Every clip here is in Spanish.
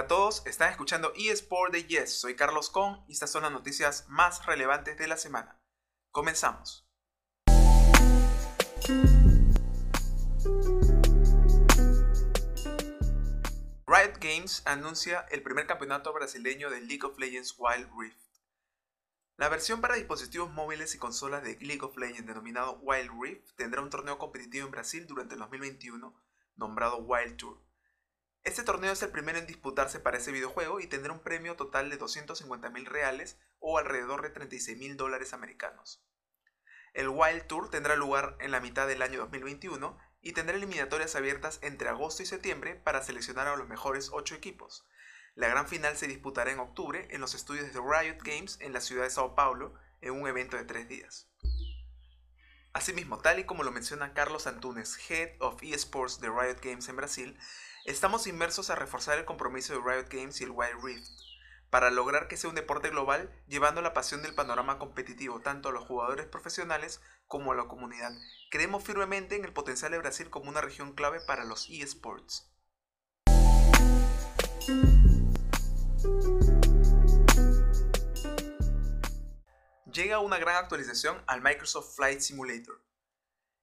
todos, están escuchando eSport de Yes. Soy Carlos Con y estas son las noticias más relevantes de la semana. Comenzamos. Riot Games anuncia el primer campeonato brasileño de League of Legends Wild Rift. La versión para dispositivos móviles y consolas de League of Legends denominado Wild Rift tendrá un torneo competitivo en Brasil durante el 2021 nombrado Wild Tour. Este torneo es el primero en disputarse para ese videojuego y tendrá un premio total de 250 mil reales o alrededor de 36 mil dólares americanos. El Wild Tour tendrá lugar en la mitad del año 2021 y tendrá eliminatorias abiertas entre agosto y septiembre para seleccionar a los mejores 8 equipos. La gran final se disputará en octubre en los estudios de Riot Games en la ciudad de Sao Paulo en un evento de tres días. Asimismo, tal y como lo menciona Carlos Antunes, Head of eSports de Riot Games en Brasil, estamos inmersos a reforzar el compromiso de Riot Games y el Wild Rift, para lograr que sea un deporte global, llevando la pasión del panorama competitivo tanto a los jugadores profesionales como a la comunidad. Creemos firmemente en el potencial de Brasil como una región clave para los eSports. Llega una gran actualización al Microsoft Flight Simulator.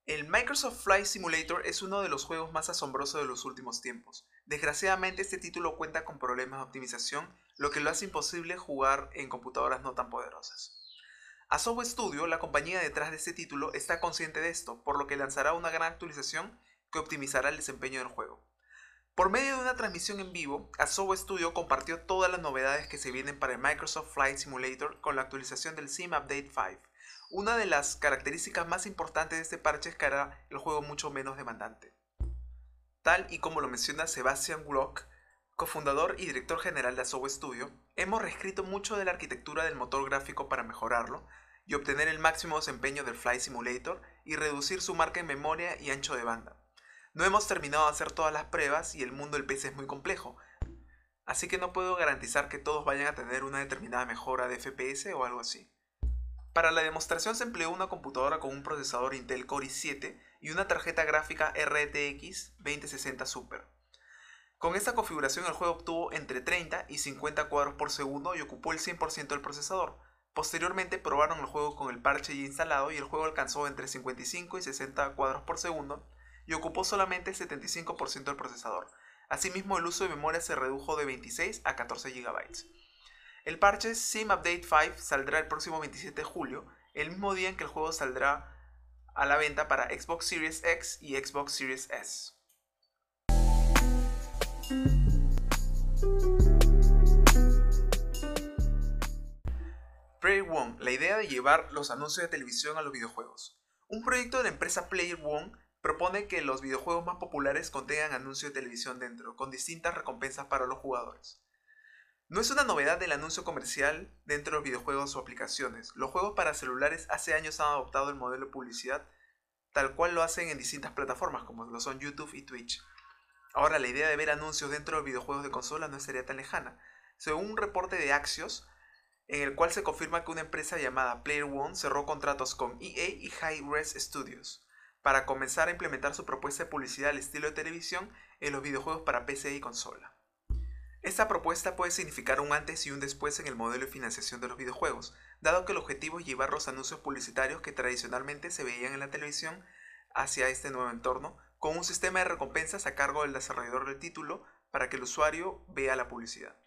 El Microsoft Flight Simulator es uno de los juegos más asombrosos de los últimos tiempos. Desgraciadamente este título cuenta con problemas de optimización, lo que lo hace imposible jugar en computadoras no tan poderosas. Asobo Studio, la compañía detrás de este título, está consciente de esto, por lo que lanzará una gran actualización que optimizará el desempeño del juego. Por medio de una transmisión en vivo, Asobo Studio compartió todas las novedades que se vienen para el Microsoft Flight Simulator con la actualización del Sim Update 5. Una de las características más importantes de este parche es que hará el juego mucho menos demandante. Tal y como lo menciona Sebastian Glock, cofundador y director general de Asobo Studio, hemos reescrito mucho de la arquitectura del motor gráfico para mejorarlo y obtener el máximo desempeño del Flight Simulator y reducir su marca en memoria y ancho de banda. No hemos terminado de hacer todas las pruebas y el mundo del PC es muy complejo, así que no puedo garantizar que todos vayan a tener una determinada mejora de FPS o algo así. Para la demostración se empleó una computadora con un procesador Intel Core i7 y una tarjeta gráfica RTX 2060 Super. Con esta configuración el juego obtuvo entre 30 y 50 cuadros por segundo y ocupó el 100% del procesador. Posteriormente probaron el juego con el parche ya instalado y el juego alcanzó entre 55 y 60 cuadros por segundo y ocupó solamente el 75% del procesador. Asimismo, el uso de memoria se redujo de 26 a 14 GB. El parche Sim Update 5 saldrá el próximo 27 de julio, el mismo día en que el juego saldrá a la venta para Xbox Series X y Xbox Series S. Player One, la idea de llevar los anuncios de televisión a los videojuegos. Un proyecto de la empresa Player One propone que los videojuegos más populares contengan anuncios de televisión dentro, con distintas recompensas para los jugadores. No es una novedad el anuncio comercial dentro de los videojuegos o aplicaciones. Los juegos para celulares hace años han adoptado el modelo de publicidad tal cual lo hacen en distintas plataformas como lo son YouTube y Twitch. Ahora la idea de ver anuncios dentro de videojuegos de consola no sería tan lejana. Según un reporte de Axios, en el cual se confirma que una empresa llamada Player One cerró contratos con EA y High Res Studios para comenzar a implementar su propuesta de publicidad al estilo de televisión en los videojuegos para PC y consola. Esta propuesta puede significar un antes y un después en el modelo de financiación de los videojuegos, dado que el objetivo es llevar los anuncios publicitarios que tradicionalmente se veían en la televisión hacia este nuevo entorno, con un sistema de recompensas a cargo del desarrollador del título para que el usuario vea la publicidad.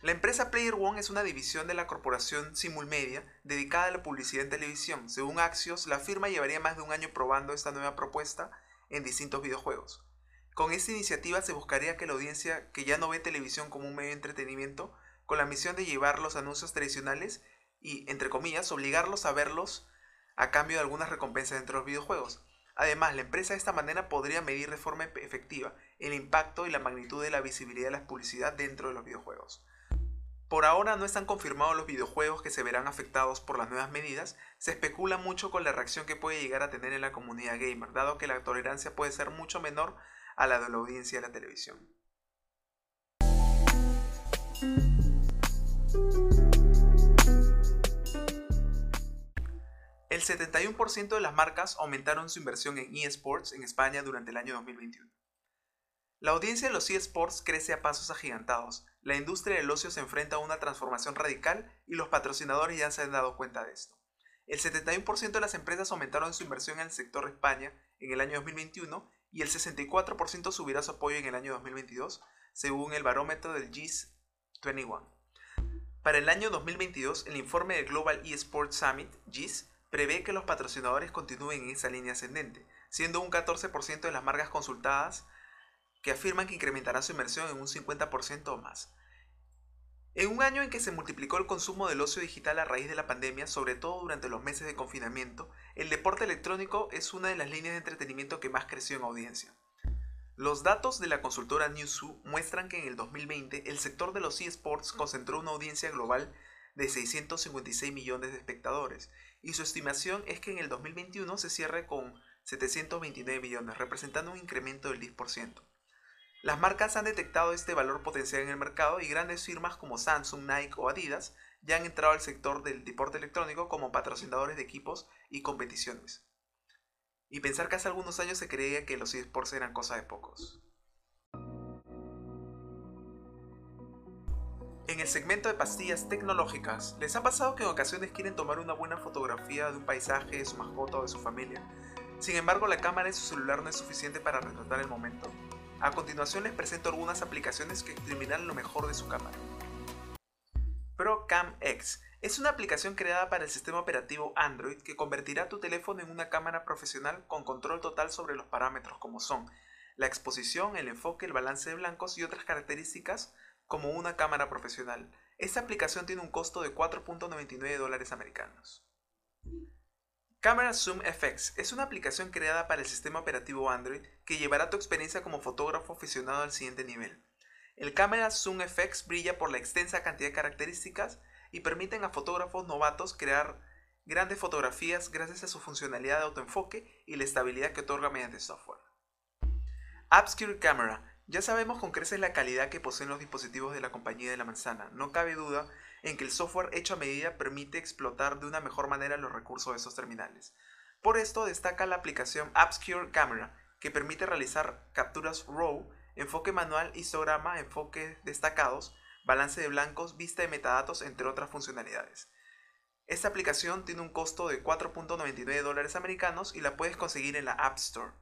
La empresa Player One es una división de la corporación Simulmedia dedicada a la publicidad en televisión. Según Axios, la firma llevaría más de un año probando esta nueva propuesta en distintos videojuegos. Con esta iniciativa se buscaría que la audiencia que ya no ve televisión como un medio de entretenimiento, con la misión de llevar los anuncios tradicionales y, entre comillas, obligarlos a verlos a cambio de algunas recompensas dentro de los videojuegos. Además, la empresa de esta manera podría medir de forma efectiva el impacto y la magnitud de la visibilidad de la publicidad dentro de los videojuegos. Por ahora no están confirmados los videojuegos que se verán afectados por las nuevas medidas, se especula mucho con la reacción que puede llegar a tener en la comunidad gamer, dado que la tolerancia puede ser mucho menor a la de la audiencia de la televisión. El 71% de las marcas aumentaron su inversión en eSports en España durante el año 2021. La audiencia de los eSports crece a pasos agigantados. La industria del ocio se enfrenta a una transformación radical y los patrocinadores ya se han dado cuenta de esto. El 71% de las empresas aumentaron su inversión en el sector España en el año 2021 y el 64% subirá su apoyo en el año 2022, según el barómetro del GIS 21. Para el año 2022, el informe del Global eSports Summit, GIS, prevé que los patrocinadores continúen en esa línea ascendente, siendo un 14% de las marcas consultadas que afirman que incrementará su inversión en un 50% o más. En un año en que se multiplicó el consumo del ocio digital a raíz de la pandemia, sobre todo durante los meses de confinamiento, el deporte electrónico es una de las líneas de entretenimiento que más creció en audiencia. Los datos de la consultora Newzoo muestran que en el 2020 el sector de los eSports concentró una audiencia global de 656 millones de espectadores y su estimación es que en el 2021 se cierre con 729 millones, representando un incremento del 10%. Las marcas han detectado este valor potencial en el mercado y grandes firmas como Samsung, Nike o Adidas ya han entrado al sector del deporte electrónico como patrocinadores de equipos y competiciones. Y pensar que hace algunos años se creía que los esports eran cosa de pocos. En el segmento de pastillas tecnológicas, ¿les ha pasado que en ocasiones quieren tomar una buena fotografía de un paisaje, de su mascota o de su familia? Sin embargo, la cámara de su celular no es suficiente para retratar el momento. A continuación les presento algunas aplicaciones que exprimirán lo mejor de su cámara. ProCam X es una aplicación creada para el sistema operativo Android que convertirá tu teléfono en una cámara profesional con control total sobre los parámetros como son la exposición, el enfoque, el balance de blancos y otras características como una cámara profesional. Esta aplicación tiene un costo de 4.99 dólares americanos. Camera Zoom FX es una aplicación creada para el sistema operativo Android que llevará tu experiencia como fotógrafo aficionado al siguiente nivel. El Camera Zoom FX brilla por la extensa cantidad de características y permiten a fotógrafos novatos crear grandes fotografías gracias a su funcionalidad de autoenfoque y la estabilidad que otorga mediante software. Obscure Camera ya sabemos con creces la calidad que poseen los dispositivos de la compañía de la manzana. No cabe duda en que el software hecho a medida permite explotar de una mejor manera los recursos de esos terminales. Por esto destaca la aplicación Obscure Camera, que permite realizar capturas RAW, enfoque manual, histograma, enfoques destacados, balance de blancos, vista de metadatos, entre otras funcionalidades. Esta aplicación tiene un costo de 4.99 dólares americanos y la puedes conseguir en la App Store.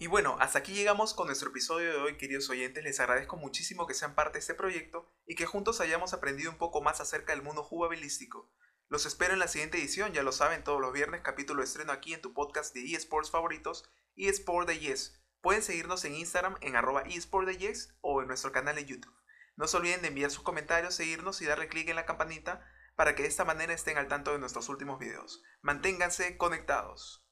Y bueno, hasta aquí llegamos con nuestro episodio de hoy, queridos oyentes. Les agradezco muchísimo que sean parte de este proyecto y que juntos hayamos aprendido un poco más acerca del mundo jugabilístico. Los espero en la siguiente edición, ya lo saben, todos los viernes capítulo estreno aquí en tu podcast de eSports favoritos, eSport de Yes. Pueden seguirnos en Instagram en arroba eSport de o en nuestro canal de YouTube. No se olviden de enviar sus comentarios, seguirnos y darle clic en la campanita para que de esta manera estén al tanto de nuestros últimos videos. Manténganse conectados.